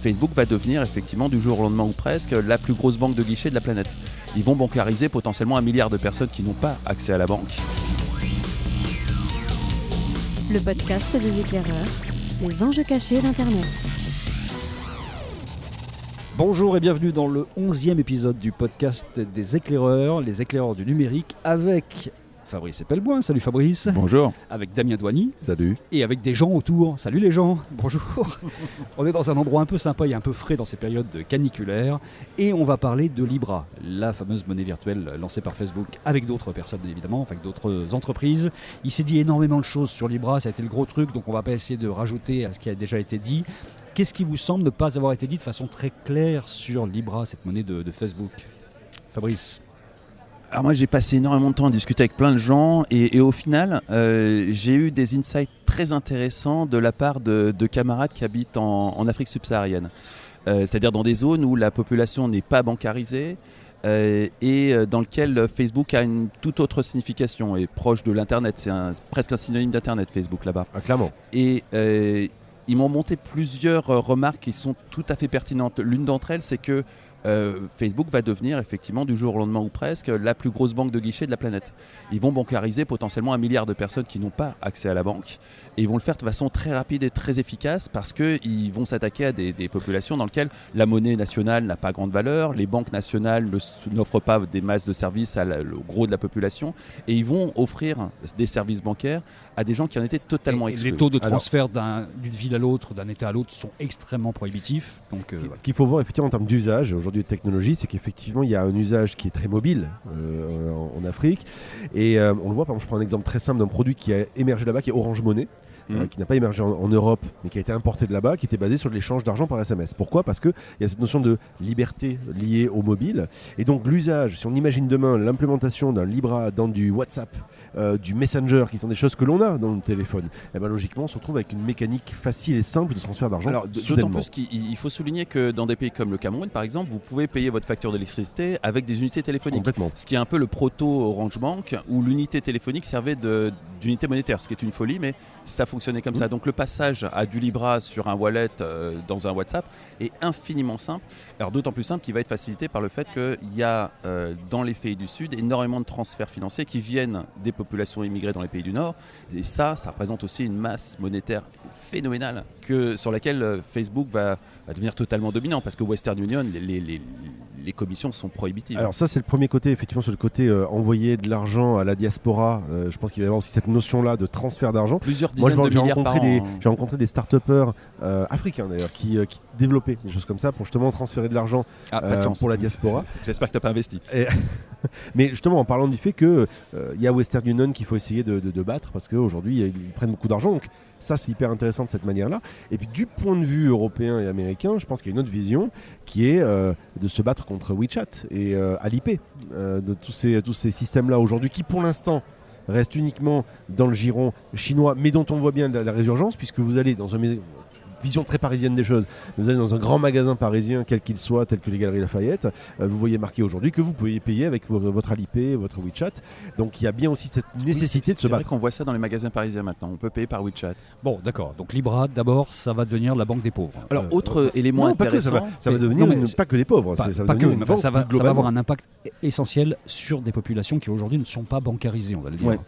Facebook va devenir effectivement du jour au lendemain ou presque la plus grosse banque de guichets de la planète. Ils vont bancariser potentiellement un milliard de personnes qui n'ont pas accès à la banque. Le podcast des éclaireurs, les enjeux cachés d'Internet. Bonjour et bienvenue dans le 11e épisode du podcast des éclaireurs, les éclaireurs du numérique, avec Fabrice Epelboin. Salut Fabrice. Bonjour. Avec Damien Douany. Salut. Et avec des gens autour. Salut les gens. Bonjour. on est dans un endroit un peu sympa et un peu frais dans ces périodes caniculaires. Et on va parler de Libra, la fameuse monnaie virtuelle lancée par Facebook avec d'autres personnes évidemment, avec d'autres entreprises. Il s'est dit énormément de choses sur Libra, ça a été le gros truc, donc on va pas essayer de rajouter à ce qui a déjà été dit. Qu'est-ce qui vous semble ne pas avoir été dit de façon très claire sur Libra, cette monnaie de, de Facebook? Fabrice alors moi j'ai passé énormément de temps à discuter avec plein de gens et, au final euh, j'ai eu des insights très intéressants de la part de, camarades qui habitent en, Afrique subsaharienne. Euh, c'est-à-dire dans des zones où la population n'est pas bancarisée euh, et dans lequel Facebook a une toute autre signification et proche de l'Internet. C'est presque un synonyme d'Internet Facebook là-bas. Ah, clairement. Et ils m'ont monté plusieurs remarques qui sont tout à fait pertinentes. L'une d'entre elles c'est que euh, Facebook va devenir effectivement du jour au lendemain ou presque la plus grosse banque de guichets de la planète. Ils vont bancariser potentiellement un milliard de personnes qui n'ont pas accès à la banque et ils vont le faire de façon très rapide et très efficace parce qu'ils vont s'attaquer à des, populations dans lesquelles la monnaie nationale n'a pas grande valeur, les banques nationales n'offrent pas des masses de services à au gros de la population et ils vont offrir des services bancaires à des gens qui en étaient totalement exclus. les taux de transfert d'une ville à l'autre, d'un État à l'autre sont extrêmement prohibitifs. Donc, euh, ce qu'il faut voir effectivement en termes d'usage, aujourd'hui de technologie, c'est qu'effectivement, il y a un usage qui est très mobile euh, en, Afrique. Et euh, on le voit, par exemple, je prends un exemple très simple d'un produit qui a émergé là-bas, qui est Orange Money. Euh, mmh. qui n'a pas émergé en, Europe, mais qui a été importé de là-bas, qui était basé sur l'échange d'argent par SMS. Pourquoi? Parce qu'il y a cette notion de liberté liée au mobile. Et donc l'usage, si on imagine demain l'implémentation d'un Libra dans du WhatsApp, euh, du Messenger, qui sont des choses que l'on a dans le téléphone, eh ben logiquement, on se retrouve avec une mécanique facile et simple de transfert d'argent. Alors, d'autant plus qu'il faut souligner que dans des pays comme le Cameroun, par exemple, vous pouvez payer votre facture d'électricité avec des unités téléphoniques. Complètement. Ce qui est un peu le proto Orange Bank, où l'unité téléphonique servait d'unité monétaire, ce qui est une folie, mais ça fonctionnait comme ça. Donc le passage à du Libra sur un wallet euh, dans un WhatsApp est infiniment simple. Alors d'autant plus simple qu'il va être facilité par le fait qu'il y a euh, dans les pays du Sud énormément de transferts financiers qui viennent des populations immigrées dans les pays du Nord. Et ça, ça représente aussi une masse monétaire phénoménale que, sur laquelle euh, Facebook va, devenir totalement dominant parce que Western Union, les, les, commissions sont prohibitives. Alors ça, c'est le premier côté, effectivement, sur le côté euh, envoyer de l'argent à la diaspora. Je pense qu'il va y avoir aussi cette notion-là de transfert d'argent. Plusieurs dizaines Moi, j'ai rencontré, des, j'ai rencontré des start-upers africains d'ailleurs qui, qui, développaient des choses comme ça pour justement transférer de l'argent ah, pour la diaspora. J'espère que tu n'as pas investi. Mais justement, en parlant du fait qu'il il y a Western Union qu'il faut essayer de, de, de battre parce qu'aujourd'hui, ils prennent beaucoup d'argent. Donc ça, c'est hyper intéressant de cette manière-là. Et puis, du point de vue européen et américain, je pense qu'il y a une autre vision qui est euh, de se battre contre WeChat et euh, Alipay, euh, de tous ces, tous ces systèmes-là aujourd'hui qui, pour l'instant, restent uniquement dans le giron chinois, mais dont on voit bien la résurgence, puisque vous allez dans un vision très parisienne des choses. Vous allez dans un grand magasin parisien, quel qu'il soit, tel que les Galeries Lafayette, euh, vous voyez marqué aujourd'hui que vous pouvez payer avec votre Alipay, votre WeChat. Donc il y a bien aussi cette nécessité de se battre. C'est vrai qu'on voit ça dans les magasins parisiens maintenant. On peut payer par WeChat. Bon, d'accord. Donc Libra, d'abord, ça va devenir la banque des pauvres. Alors, euh, autre euh, élément intéressant. Pas que ça, va, devenir pas que des pauvres. Pas, ça, va, que, ça, va, avoir un impact essentiel sur des populations qui aujourd'hui ne sont pas bancarisées, on va le dire.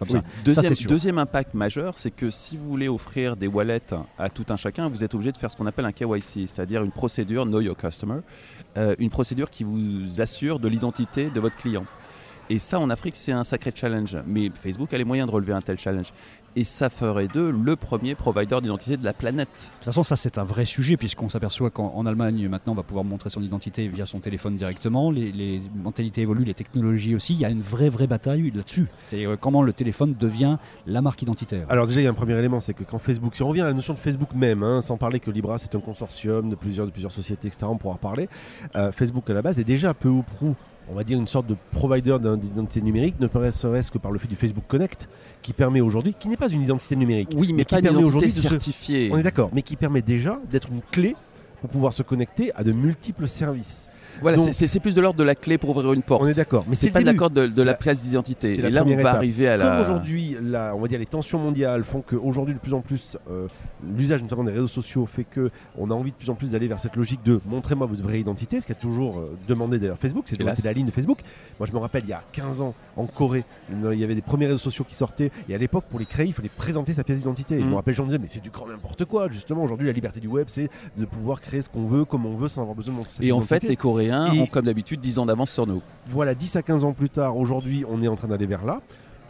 Deuxième, deuxième impact majeur, c'est que si vous voulez offrir des wallets à tout un chacun, vous êtes obligé de faire ce qu'on appelle un KYC, c'est-à-dire une procédure Know Your Customer, euh, une procédure qui vous assure de l'identité de votre client. Et ça, en Afrique, c'est un sacré challenge. Mais Facebook a les moyens de relever un tel challenge et ça ferait d'eux le premier provider d'identité de la planète. De toute façon, ça c'est un vrai sujet puisqu'on s'aperçoit qu'en Allemagne maintenant on va pouvoir montrer son identité via son téléphone directement. Les, mentalités évoluent, les technologies aussi. Il y a une vraie vraie bataille là-dessus. C'est euh, comment le téléphone devient la marque identitaire. Alors déjà il y a un premier élément, c'est que quand Facebook, si on revient à la notion de Facebook même, hein, sans parler que Libra c'est un consortium de plusieurs de plusieurs sociétés, etc. On pourra en parler. Euh, Facebook à la base est déjà peu ou prou on va dire, une sorte de provider d'identité numérique, ne serait-ce que par le fait du Facebook Connect, qui permet aujourd'hui, qui n'est pas une identité numérique, oui, mais, qui permet aujourd'hui de certifier. On est d'accord, mais qui permet déjà d'être une clé pour pouvoir se connecter à de multiples services. Voilà, c'est- plus de l'ordre de la clé pour ouvrir une porte. On est d'accord. Mais C'est pas l'accord de, de la pièce d'identité. Et là, on va étape. arriver à Comme la. aujourd'hui, la- on va dire les tensions mondiales font qu'aujourd'hui, de plus en plus, euh, l'usage notamment des réseaux sociaux fait que on a envie de plus en plus d'aller vers cette logique de montrez-moi votre vraie identité, ce qu'a toujours euh, demandé d'ailleurs Facebook, c'est la ligne de Facebook. Moi, je me rappelle, il y a 15 ans, en Corée, il y avait des premiers réseaux sociaux qui sortaient, et à l'époque, pour les créer, il fallait présenter sa pièce d'identité. Je me rappelle, j'en disais, mais c'est du grand n'importe quoi. Justement, aujourd'hui, la liberté du web, c'est de pouvoir créer ce qu'on veut, comme on veut, sans avoir besoin de montrer sa Et en fait, les Coréens Et- ont comme d'habitude 10 ans d'avance sur nous. Voilà, 10 à 15 ans plus tard, aujourd'hui, on est en train d'aller vers là.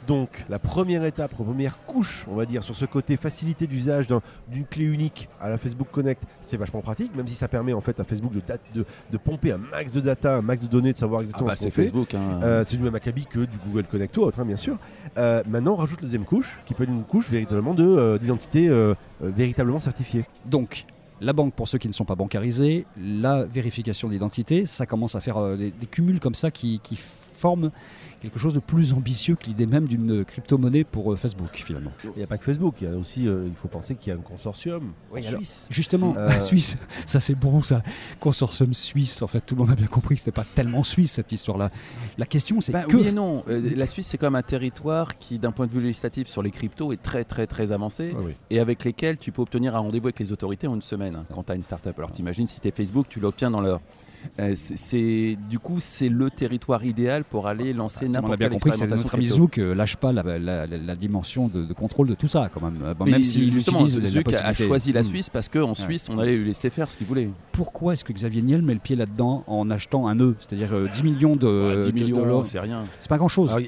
Donc, la première étape, la première couche, on va dire, sur ce côté facilité d'usage d'un- d'une clé unique à la Facebook Connect, c'est vachement pratique, même si ça permet en fait à Facebook de, date- de, de pomper un max de data, un max de données, de savoir Ah exactement bah ce c'est qu'on fait. Facebook. hein. Euh, c'est du même acabit que du Google Connect ou autre, hein, bien sûr. Euh, maintenant, on rajoute la deuxième couche, qui peut être une couche véritablement de, euh, d'identité euh, véritablement certifiée. Donc, la banque, pour ceux qui ne sont pas bancarisés, la vérification d'identité, ça commence à faire euh, des, cumuls comme ça qui, qui forment quelque chose de plus ambitieux que l'idée même d'une crypto-monnaie pour euh, Facebook, finalement. Il n'y a pas que Facebook, il y a aussi, euh, il faut penser qu'il y a un consortium Oui, en alors- Suisse. Justement, Euh, Suisse, ça c'est bon, ça. Consortium suisse, en fait, tout le monde a bien compris que c'était pas tellement suisse cette histoire-là. La question, c'est Bah, que. Oui et non. Euh, la Suisse, c'est comme un territoire qui, d'un point de vue législatif sur les cryptos, est très très très avancé Ah oui. et avec lesquels tu peux obtenir un rendez-vous avec les autorités en une semaine hein, quand tu as une startup. Alors t'imagines si t'es Facebook, tu l'obtiens dans l'heure. Euh, c'est- du coup c'est le territoire idéal pour aller lancer Tout le monde a n'importe bien quelle compris que c'est expérimentation notre ami. Zouk euh, lâche pas la, la- la- la dimension de, de contrôle de tout ça, quand même. Euh, bon, même s'il justement, Zuck a choisi la Hmm. Suisse parce qu'en Suisse, on allait lui laisser faire ce qu'il voulait. Pourquoi est-ce que Xavier Niel met le pied là-dedans en achetant un nœud? C'est-à-dire euh, 10 millions de, Ouais, 10 de millions, dollars. c'est rien. C'est pas grand-chose. A a- a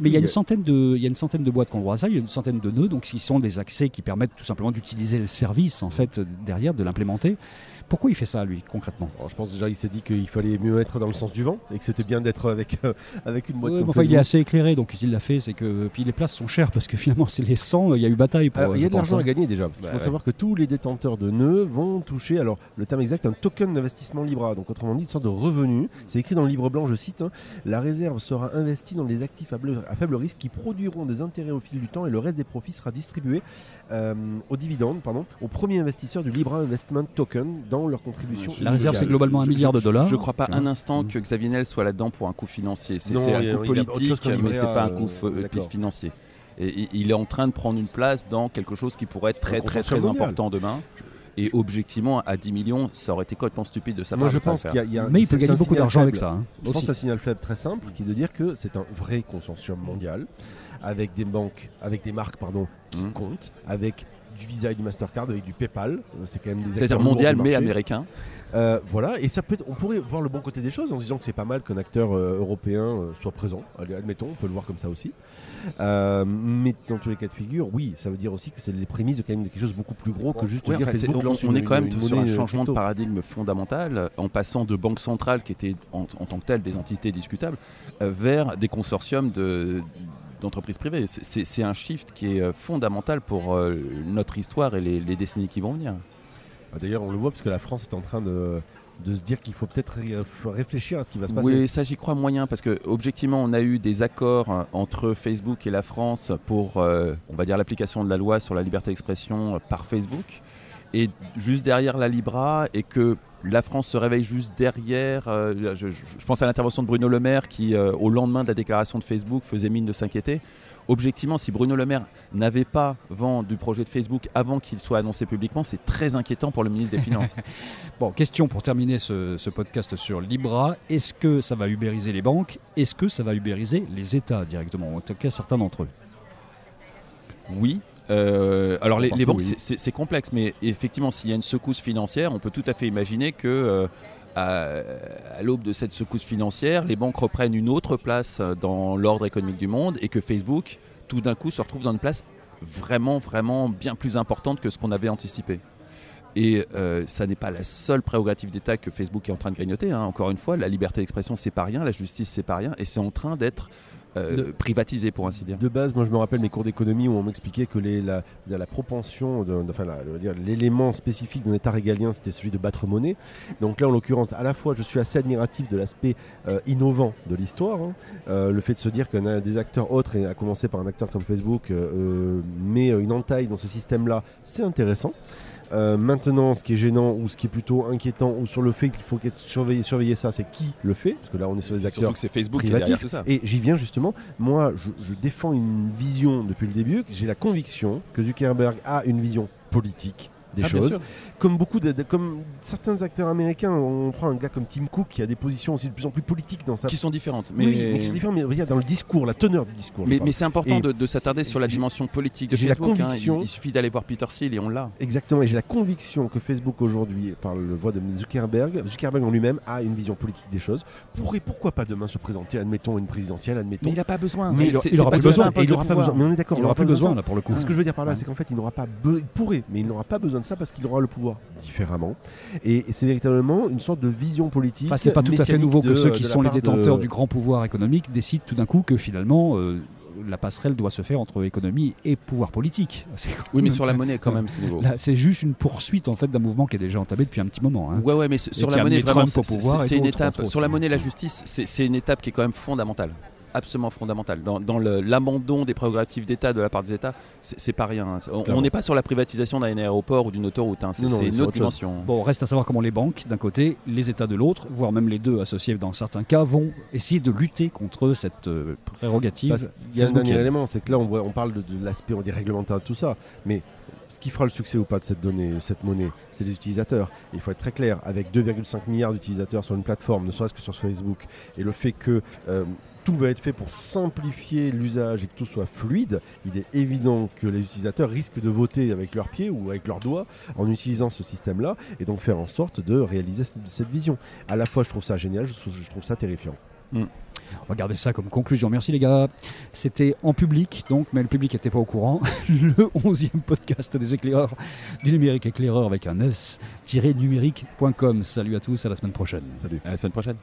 mais il y a une centaine de, il y a une centaine de boîtes qui ont le droit à ça. Il y a une centaine de nœuds, donc ils sont des accès qui permettent tout simplement d'utiliser le service en fait derrière, de l'implémenter. Pourquoi il fait ça lui concrètement? Alors, je pense déjà il s'est dit qu'il fallait mieux être dans le sens du vent et que c'était bien d'être avec, euh, avec une boîte Ouais, comme enfin, il est assez éclairé, donc s'il l'a fait, c'est que puis les places sont chères parce que finalement c'est les 100. Il y a eu bataille pour. Alors, il y a de l'argent hein. à gagner déjà, parce qu'il Bah faut ouais. savoir que tous les détenteurs de nœuds vont toucher, alors le terme exact, un token d'investissement Libra, donc autrement dit une sorte de revenu. C'est écrit dans le livre blanc, je cite, hein, la réserve sera investie dans des actifs à, bleu- à faible risque qui produiront des intérêts au fil du temps et le reste des profits sera distribué euh, aux dividendes, pardon, aux premiers investisseurs du Libra Investment Token dans leur contribution. La réserve, c'est globalement un milliard de dollars. Je crois pas un instant Mhm. que Xavier Niel soit là-dedans pour un coup financier. C'est un autre politique, mais c'est pas un euh, coup f- d'accord. financier. Et il- est en train de prendre une place dans quelque chose qui pourrait être très très très important demain. Et objectivement, à 10 millions, ça aurait été complètement stupide de sa part. Moi de je pense qu'il y a, il y a- Mais il peut gagner beaucoup d'argent avec ça. hein, Je pense aussi. c'est un signal faible très simple qui est de dire que c'est un vrai consortium mondial avec des banques, avec des marques pardon, qui Mhm. comptent, avec du Visa et du Mastercard, avec du PayPal. Euh, C'est quand même des C'est-à-dire mondial mais américain. Euh, voilà, et ça peut être- on pourrait voir le bon côté des choses en se disant que c'est pas mal qu'un acteur euh, européen euh, soit présent. Allez, admettons, on peut le voir comme ça aussi. Mais dans tous les cas de figure, oui, ça veut dire aussi que c'est les prémices de, quand même de quelque chose de beaucoup plus gros que juste Ouais, dire enfin, Facebook on, lance on une- est quand même une sur un changement de paradigme fondamental en passant de banques centrales qui étaient en, en tant que telles des entités discutables vers des consortiums de d'entreprises privées. C'est- un shift qui est fondamental pour notre histoire et les, les décennies qui vont venir. Ah, D'ailleurs, on le voit parce que la France est en train de, se dire qu'il faut peut-être réfléchir à ce qui va se passer. Oui, ça j'y crois moyen parce que objectivement on a eu des accords euh, entre Facebook et la France pour, euh, on va dire, l'application de la loi sur la liberté d'expression euh, par Facebook. Et juste derrière la Libra et que la France se réveille juste derrière. euh, je, pense à l'intervention de Bruno Le Maire qui, au lendemain de la déclaration de Facebook, faisait mine de s'inquiéter. Objectivement, si Bruno Le Maire n'avait pas vent du projet de Facebook avant qu'il soit annoncé publiquement, c'est très inquiétant pour le ministre des Finances. Bon, question pour terminer ce, ce podcast sur Libra. Est-ce que ça va ubériser les banques? Est-ce que ça va ubériser les États directement? En tout cas, certains d'entre eux. Oui. Euh, alors les, banques, oui. c'est complexe, mais effectivement, s'il y a une secousse financière, on peut tout à fait imaginer que euh, à, l'aube de cette secousse financière, les banques reprennent une autre place euh, dans l'ordre économique du monde et que Facebook, tout d'un coup, se retrouve dans une place vraiment, vraiment bien plus importante que ce qu'on avait anticipé. Et euh, ça n'est pas la seule prérogative d'État que Facebook est en train de grignoter. hein. Encore une fois, la liberté d'expression, c'est pas rien, la justice, c'est pas rien, et c'est en train d'être euh, De- privatisé, pour ainsi dire. De base, moi je me rappelle mes cours d'économie où on m'expliquait que les, la, propension, de- de- enfin l'élément spécifique d'un État régalien, c'était celui de battre monnaie. Donc là, en l'occurrence, à la fois, je suis assez admiratif de l'aspect euh, innovant de l'histoire, hein. Euh, le fait de se dire qu'un des acteurs autres, et à commencer par un acteur comme Facebook, met une entaille dans ce système-là, c'est intéressant. Euh, maintenant, ce qui est gênant ou ce qui est plutôt inquiétant ou sur le fait qu'il faut surveiller, surveiller ça, c'est qui le fait? Parce que là, on est sur les acteurs Surtout que c'est Facebook qui est derrière tout ça. Et j'y viens justement. Moi, je, je défends une vision depuis le début. J'ai la conviction que Zuckerberg a une vision politique des Ah, choses. Comme beaucoup de, de- comme certains acteurs américains, on prend un gars comme Tim Cook qui a des positions aussi de plus en plus politiques dans sa. Qui sont différentes. Mais, oui, mais qui sont différents, mais regarde, dans le discours, la teneur du discours. mais, mais c'est important Et- de, de s'attarder sur la dimension politique de j'ai la Facebook. hein. conviction- Il, il suffit d'aller voir Peter Thiel et on l'a. Exactement, et j'ai la conviction que Facebook aujourd'hui, par le voix de Zuckerberg, Zuckerberg en lui-même a une vision politique des choses. Pourrait pourquoi pas demain se présenter, admettons une présidentielle, admettons. Mais il n'a pas besoin. Mais il- pas ça, besoin, Et n'aura pas besoin. Mais on est d'accord, Il n'aura plus besoin là pour le coup. C'est ce que je veux dire par là, c'est qu'en fait, il n'aura pas il pourrait, mais il n'aura pas besoin de ça parce qu'il aura le pouvoir différemment. Et, et c'est véritablement une sorte de vision politique. Enfin, c'est pas tout à fait nouveau que ceux qui sont les de- détenteurs du grand pouvoir économique décident tout d'un coup que finalement euh, la passerelle doit se faire entre économie et pouvoir politique. Oui, mais sur la monnaie quand même, c'est nouveau. Là, c'est juste une poursuite en fait d'un mouvement qui est déjà entamé depuis un petit moment. hein. Ouais, ouais, mais sur la a monnaie, vraiment, c'est- une étape. Sur la monnaie, la justice, c'est c'est une étape qui est quand même fondamentale. Absolument fondamentale. Dans, l'abandon des prérogatives d'État de la part des États, c'est pas rien. C'est- On- n'est pas sur la privatisation d'un aéroport ou d'une autoroute. hein. C'est une autre autre chose. dimension. Bon, reste à savoir comment les banques d'un côté, les États de l'autre, voire même les deux associés dans certains cas, vont essayer de lutter contre cette euh, prérogative. Qu'il y a un dernier élément, c'est que là, on, voit- on parle de, de l'aspect on dit, réglementaire de tout ça, mais ce qui fera le succès ou pas de cette donnée, cette monnaie, c'est les utilisateurs. Il faut être très clair, avec 2,5 milliards d'utilisateurs sur une plateforme, ne serait-ce que sur Facebook, et le fait que euh, tout va être fait pour simplifier l'usage et que tout soit fluide, il est évident que les utilisateurs risquent de voter avec leurs pieds ou avec leurs doigts en utilisant ce système-là, et donc faire en sorte de réaliser cette, vision. À la fois, je trouve ça génial, je trouve, je trouve ça terrifiant. Regardez ça comme conclusion. Merci les gars. C'était en public, donc, mais le public n'était pas au courant. Le 11e podcast des éclaireurs, du numérique éclaireur avec un S-numérique.com. Salut à tous, à la semaine prochaine. Salut. À la semaine prochaine.